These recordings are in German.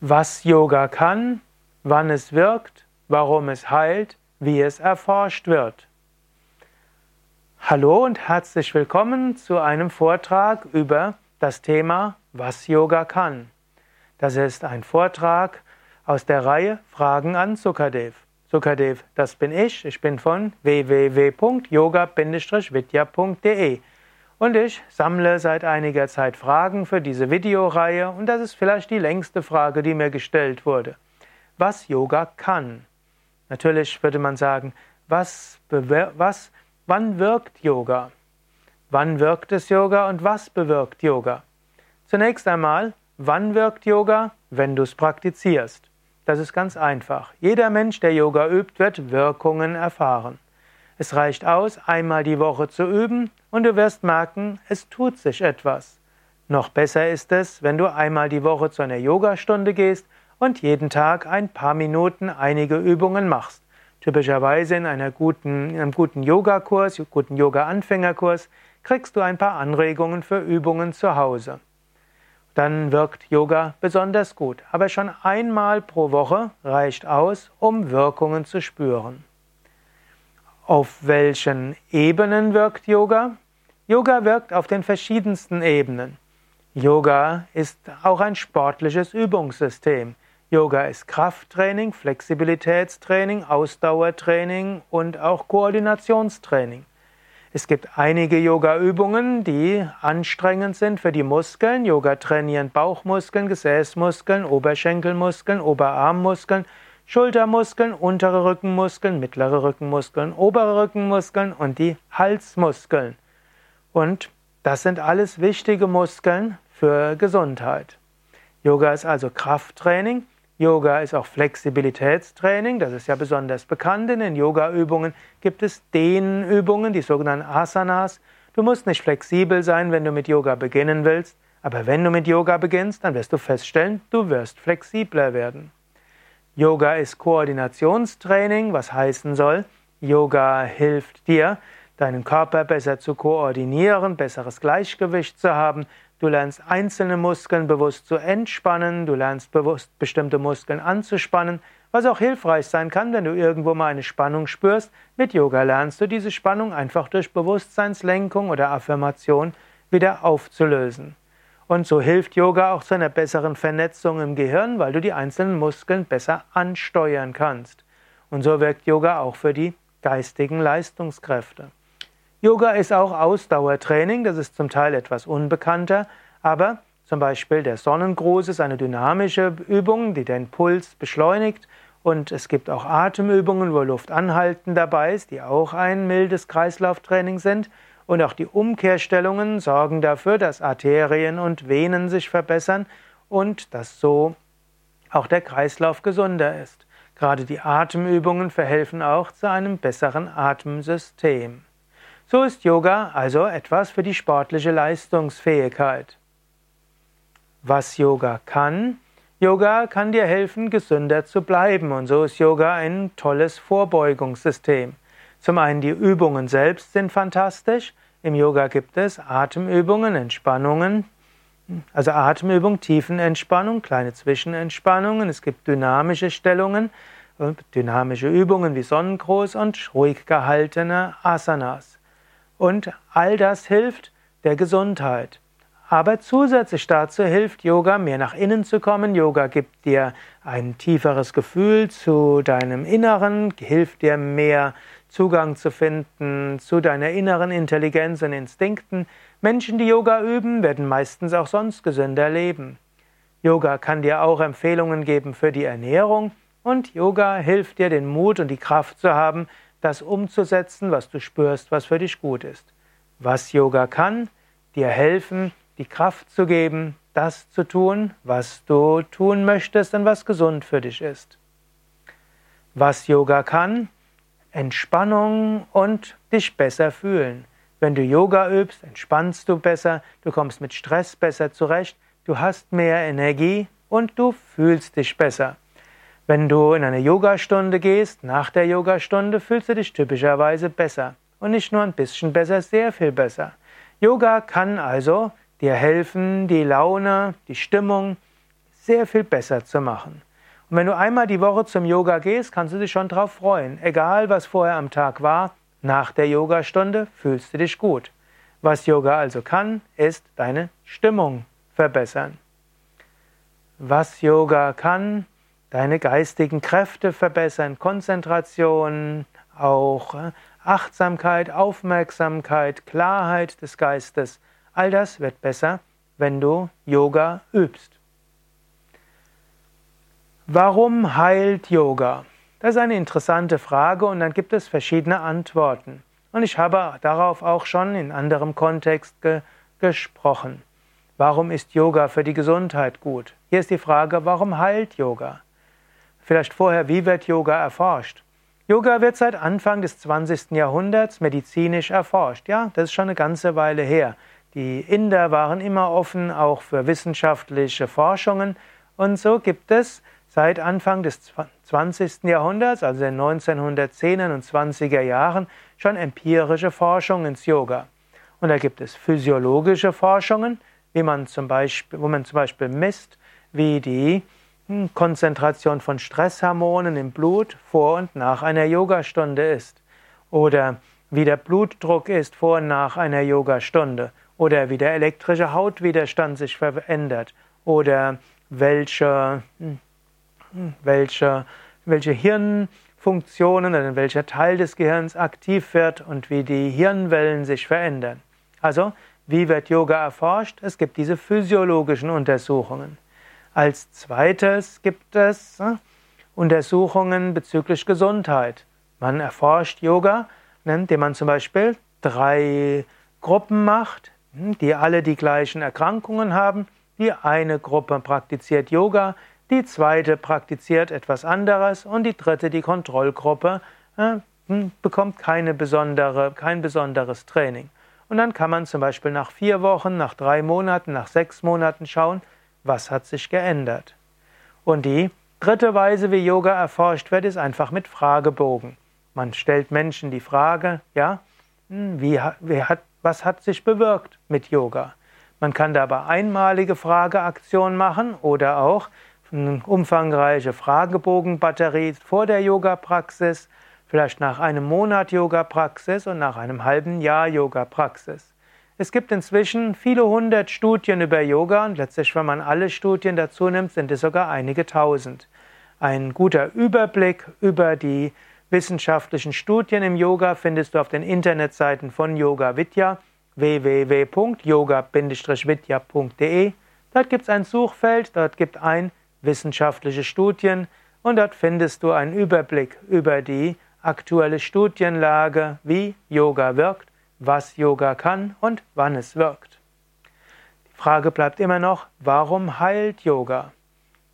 was Yoga kann, wann es wirkt, warum es heilt, wie es erforscht wird. Hallo und herzlich willkommen zu einem Vortrag über das Thema Was Yoga kann. Das ist ein Vortrag aus der Reihe Fragen an Sukadev. Sukadev, das bin ich. Ich bin von www.yoga-vidya.de. Und ich sammle seit einiger Zeit Fragen für diese Videoreihe und das ist vielleicht die längste Frage, die mir gestellt wurde. Was Yoga kann? Natürlich würde man sagen, was, was, wann wirkt Yoga? Wann wirkt es Yoga und was bewirkt Yoga? Zunächst einmal, wann wirkt Yoga? Wenn du es praktizierst. Das ist ganz einfach. Jeder Mensch, der Yoga übt, wird Wirkungen erfahren. Es reicht aus, einmal die Woche zu üben und du wirst merken, es tut sich etwas. Noch besser ist es, wenn du einmal die Woche zu einer Yogastunde gehst und jeden Tag ein paar Minuten einige Übungen machst. Typischerweise in, einer guten, in einem guten Yogakurs, guten Yoga-Anfängerkurs, kriegst du ein paar Anregungen für Übungen zu Hause. Dann wirkt Yoga besonders gut. Aber schon einmal pro Woche reicht aus, um Wirkungen zu spüren. Auf welchen Ebenen wirkt Yoga? Yoga wirkt auf den verschiedensten Ebenen. Yoga ist auch ein sportliches Übungssystem. Yoga ist Krafttraining, Flexibilitätstraining, Ausdauertraining und auch Koordinationstraining. Es gibt einige Yoga-Übungen, die anstrengend sind für die Muskeln. Yoga trainieren Bauchmuskeln, Gesäßmuskeln, Oberschenkelmuskeln, Oberarmmuskeln Schultermuskeln, untere Rückenmuskeln, mittlere Rückenmuskeln, obere Rückenmuskeln und die Halsmuskeln. Und das sind alles wichtige Muskeln für Gesundheit. Yoga ist also Krafttraining. Yoga ist auch Flexibilitätstraining, das ist ja besonders bekannt. In den Yoga-Übungen gibt es Dehnübungen, die sogenannten Asanas. Du musst nicht flexibel sein, wenn du mit Yoga beginnen willst, aber wenn du mit Yoga beginnst, dann wirst du feststellen, du wirst flexibler werden. Yoga ist Koordinationstraining, was heißen soll, Yoga hilft dir, deinen Körper besser zu koordinieren, besseres Gleichgewicht zu haben. Du lernst einzelne Muskeln bewusst zu entspannen, du lernst bewusst bestimmte Muskeln anzuspannen, was auch hilfreich sein kann, wenn du irgendwo mal eine Spannung spürst. Mit Yoga lernst du diese Spannung einfach durch Bewusstseinslenkung oder Affirmation wieder aufzulösen. Und so hilft Yoga auch zu einer besseren Vernetzung im Gehirn, weil du die einzelnen Muskeln besser ansteuern kannst. Und so wirkt Yoga auch für die geistigen Leistungskräfte. Yoga ist auch Ausdauertraining, das ist zum Teil etwas unbekannter, aber zum Beispiel der Sonnengruß ist eine dynamische Übung, die den Puls beschleunigt und es gibt auch Atemübungen, wo Luft anhalten dabei ist, die auch ein mildes Kreislauftraining sind und auch die Umkehrstellungen sorgen dafür, dass Arterien und Venen sich verbessern und dass so auch der Kreislauf gesunder ist. Gerade die Atemübungen verhelfen auch zu einem besseren Atemsystem. So ist Yoga also etwas für die sportliche Leistungsfähigkeit. Was Yoga kann? Yoga kann dir helfen, gesünder zu bleiben und so ist Yoga ein tolles Vorbeugungssystem. Zum einen die Übungen selbst sind fantastisch. Im Yoga gibt es Atemübungen, Entspannungen, also Atemübung, Tiefenentspannung, kleine Zwischenentspannungen. Es gibt dynamische Stellungen, dynamische Übungen wie Sonnengruß und ruhig gehaltene Asanas. Und all das hilft der Gesundheit. Aber zusätzlich dazu hilft Yoga, mehr nach innen zu kommen. Yoga gibt dir ein tieferes Gefühl zu deinem Inneren, hilft dir mehr Zugang zu finden zu deiner inneren Intelligenz und Instinkten. Menschen, die Yoga üben, werden meistens auch sonst gesünder leben. Yoga kann dir auch Empfehlungen geben für die Ernährung und Yoga hilft dir, den Mut und die Kraft zu haben, das umzusetzen, was du spürst, was für dich gut ist. Was Yoga kann, dir helfen, die Kraft zu geben, das zu tun, was du tun möchtest und was gesund für dich ist. Was Yoga kann, Entspannung und dich besser fühlen. Wenn du Yoga übst, entspannst du besser, du kommst mit Stress besser zurecht, du hast mehr Energie und du fühlst dich besser. Wenn du in eine Yogastunde gehst, nach der Yogastunde fühlst du dich typischerweise besser. Und nicht nur ein bisschen besser, sehr viel besser. Yoga kann also dir helfen, die Laune, die Stimmung sehr viel besser zu machen. Und wenn du einmal die Woche zum Yoga gehst, kannst du dich schon darauf freuen. Egal, was vorher am Tag war, nach der Yogastunde fühlst du dich gut. Was Yoga also kann, ist deine Stimmung verbessern. Was Yoga kann, deine geistigen Kräfte verbessern, Konzentration, auch äh, Achtsamkeit, Aufmerksamkeit, Klarheit des Geistes. All das wird besser, wenn du Yoga übst. Warum heilt Yoga? Das ist eine interessante Frage und dann gibt es verschiedene Antworten. Und ich habe darauf auch schon in anderem Kontext ge gesprochen. Warum ist Yoga für die Gesundheit gut? Hier ist die Frage, warum heilt Yoga? Vielleicht vorher, wie wird Yoga erforscht? Yoga wird seit Anfang des 20. Jahrhunderts medizinisch erforscht. Ja, das ist schon eine ganze Weile her. Die Inder waren immer offen auch für wissenschaftliche Forschungen und so gibt es seit Anfang des 20. Jahrhunderts, also in den 1910er und 20er Jahren, schon empirische Forschung ins Yoga. Und da gibt es physiologische Forschungen, wie man zum Beispiel, wo man zum Beispiel misst, wie die Konzentration von Stresshormonen im Blut vor und nach einer Yogastunde ist. Oder wie der Blutdruck ist vor und nach einer Yogastunde. Oder wie der elektrische Hautwiderstand sich verändert. Oder welche hm, welche, welche Hirnfunktionen oder welcher Teil des Gehirns aktiv wird und wie die Hirnwellen sich verändern. Also, wie wird Yoga erforscht? Es gibt diese physiologischen Untersuchungen. Als zweites gibt es äh, Untersuchungen bezüglich Gesundheit. Man erforscht Yoga, indem man zum Beispiel drei Gruppen macht, hm, die alle die gleichen Erkrankungen haben. Die eine Gruppe praktiziert Yoga, die zweite praktiziert etwas anderes und die dritte, die Kontrollgruppe, äh, hm, bekommt keine besondere, kein besonderes Training. Und dann kann man zum Beispiel nach vier Wochen, nach drei Monaten, nach sechs Monaten schauen, was hat sich geändert. Und die dritte Weise, wie Yoga erforscht wird, ist einfach mit Fragebogen. Man stellt Menschen die Frage, ja, hm, wie, wie hat, was hat sich bewirkt mit Yoga? Man kann dabei einmalige Frageaktionen machen oder auch eine umfangreiche Fragebogenbatterie vor der Yoga-Praxis, vielleicht nach einem Monat Yoga-Praxis und nach einem halben Jahr Yoga-Praxis. Es gibt inzwischen viele hundert Studien über Yoga und letztlich, wenn man alle Studien dazu nimmt, sind es sogar einige tausend. Ein guter Überblick über die wissenschaftlichen Studien im Yoga findest du auf den Internetseiten von Yoga Vidya www.yoga-vidya.de. Dort gibt es ein Suchfeld, dort gibt ein wissenschaftliche Studien und dort findest du einen Überblick über die aktuelle Studienlage, wie Yoga wirkt, was Yoga kann und wann es wirkt. Die Frage bleibt immer noch, warum heilt Yoga?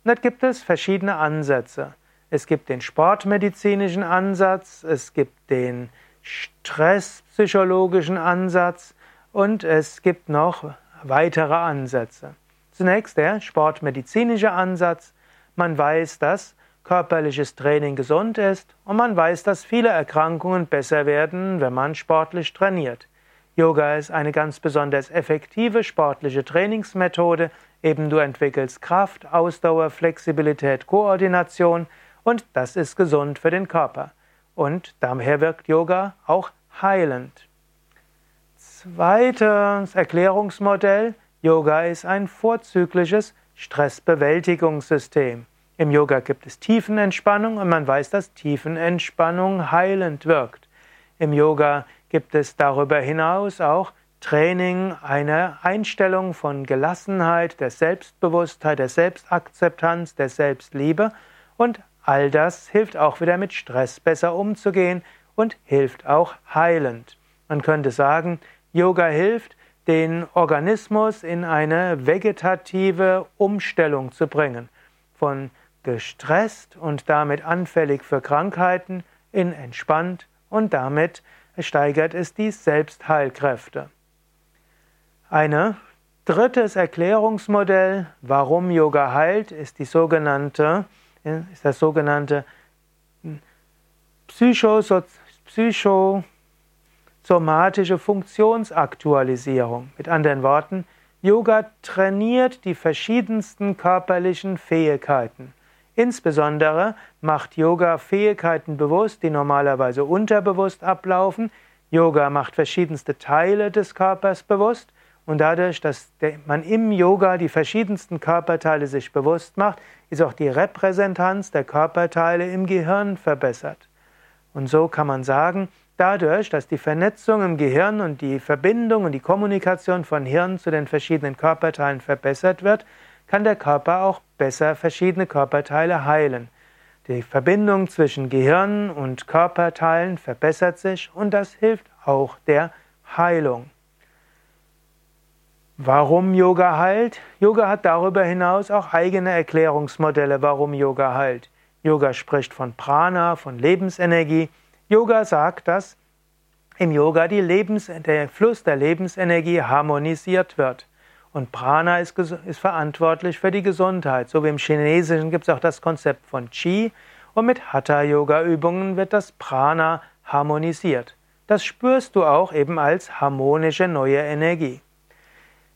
Dort gibt es verschiedene Ansätze. Es gibt den sportmedizinischen Ansatz, es gibt den stresspsychologischen Ansatz und es gibt noch weitere Ansätze. Zunächst der sportmedizinische Ansatz. Man weiß, dass körperliches Training gesund ist und man weiß, dass viele Erkrankungen besser werden, wenn man sportlich trainiert. Yoga ist eine ganz besonders effektive sportliche Trainingsmethode. Eben du entwickelst Kraft, Ausdauer, Flexibilität, Koordination und das ist gesund für den Körper. Und daher wirkt Yoga auch heilend. Zweites Erklärungsmodell, Yoga ist ein vorzügliches Stressbewältigungssystem. Im Yoga gibt es Tiefenentspannung und man weiß, dass Tiefenentspannung heilend wirkt. Im Yoga gibt es darüber hinaus auch Training einer Einstellung von Gelassenheit, der Selbstbewusstheit, der Selbstakzeptanz, der Selbstliebe und all das hilft auch wieder mit Stress besser umzugehen und hilft auch heilend. Man könnte sagen, Yoga hilft, den Organismus in eine vegetative Umstellung zu bringen. Von gestresst und damit anfällig für Krankheiten in entspannt und damit steigert es die Selbstheilkräfte. Ein drittes Erklärungsmodell, warum Yoga heilt, ist die sogenannte, ist das sogenannte Psycho, Psycho somatische Funktionsaktualisierung. Mit anderen Worten, Yoga trainiert die verschiedensten körperlichen Fähigkeiten. Insbesondere macht Yoga Fähigkeiten bewusst, die normalerweise unterbewusst ablaufen. Yoga macht verschiedenste Teile des Körpers bewusst und dadurch, dass man im Yoga die verschiedensten Körperteile sich bewusst macht, ist auch die Repräsentanz der Körperteile im Gehirn verbessert. Und so kann man sagen, dadurch, dass die Vernetzung im Gehirn und die Verbindung und die Kommunikation von Hirn zu den verschiedenen Körperteilen verbessert wird, kann der Körper auch besser verschiedene Körperteile heilen. Die Verbindung zwischen Gehirn und Körperteilen verbessert sich und das hilft auch der Heilung. Warum Yoga heilt? Yoga hat darüber hinaus auch eigene Erklärungsmodelle, warum Yoga heilt. Yoga spricht von Prana, von Lebensenergie. Yoga sagt, dass im Yoga Lebens, der Fluss der Lebensenergie harmonisiert wird. Und Prana ist, ist, verantwortlich für die Gesundheit. So wie im Chinesischen gibt es auch das Konzept von Qi. Und mit Hatha-Yoga-Übungen wird das Prana harmonisiert. Das spürst du auch eben als harmonische neue Energie.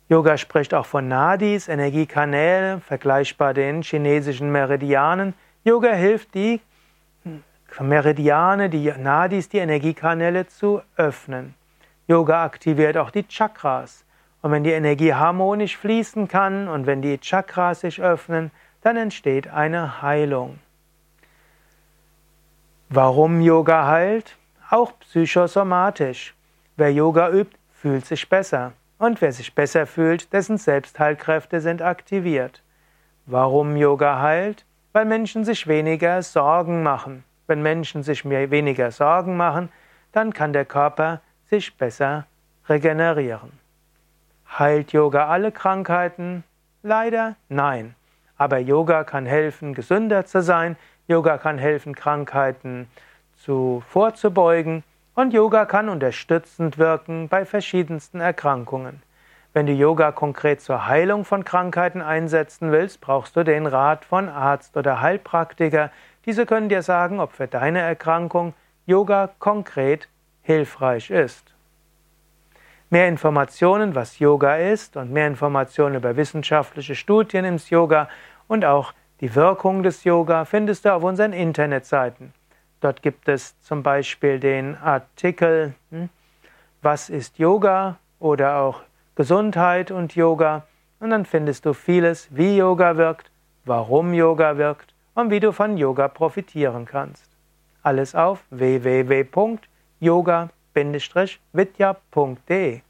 Yoga spricht auch von Nadis, Energiekanälen, vergleichbar den chinesischen Meridianen. Yoga hilft die Meridiane, die Nadis, die Energiekanäle zu öffnen. Yoga aktiviert auch die Chakras. Und wenn die Energie harmonisch fließen kann und wenn die Chakras sich öffnen, dann entsteht eine Heilung. Warum Yoga heilt? Auch psychosomatisch. Wer Yoga übt, fühlt sich besser. Und wer sich besser fühlt, dessen Selbstheilkräfte sind aktiviert. Warum Yoga heilt? Weil Menschen sich weniger Sorgen machen. Wenn Menschen sich mehr, weniger Sorgen machen, dann kann der Körper sich besser regenerieren. Heilt Yoga alle Krankheiten? Leider nein. Aber Yoga kann helfen, gesünder zu sein. Yoga kann helfen, Krankheiten zu, vorzubeugen. Und Yoga kann unterstützend wirken bei verschiedensten Erkrankungen. Wenn du Yoga konkret zur Heilung von Krankheiten einsetzen willst, brauchst du den Rat von Arzt oder Heilpraktiker. Diese können dir sagen, ob für deine Erkrankung Yoga konkret hilfreich ist. Mehr Informationen, was Yoga ist und mehr Informationen über wissenschaftliche Studien ins Yoga und auch die Wirkung des Yoga findest du auf unseren Internetseiten. Dort gibt es zum Beispiel den Artikel hm, Was ist Yoga oder auch Gesundheit und Yoga. Und dann findest du vieles, wie Yoga wirkt, warum Yoga wirkt und wie du von Yoga profitieren kannst. Alles auf www.yoga-vidya.de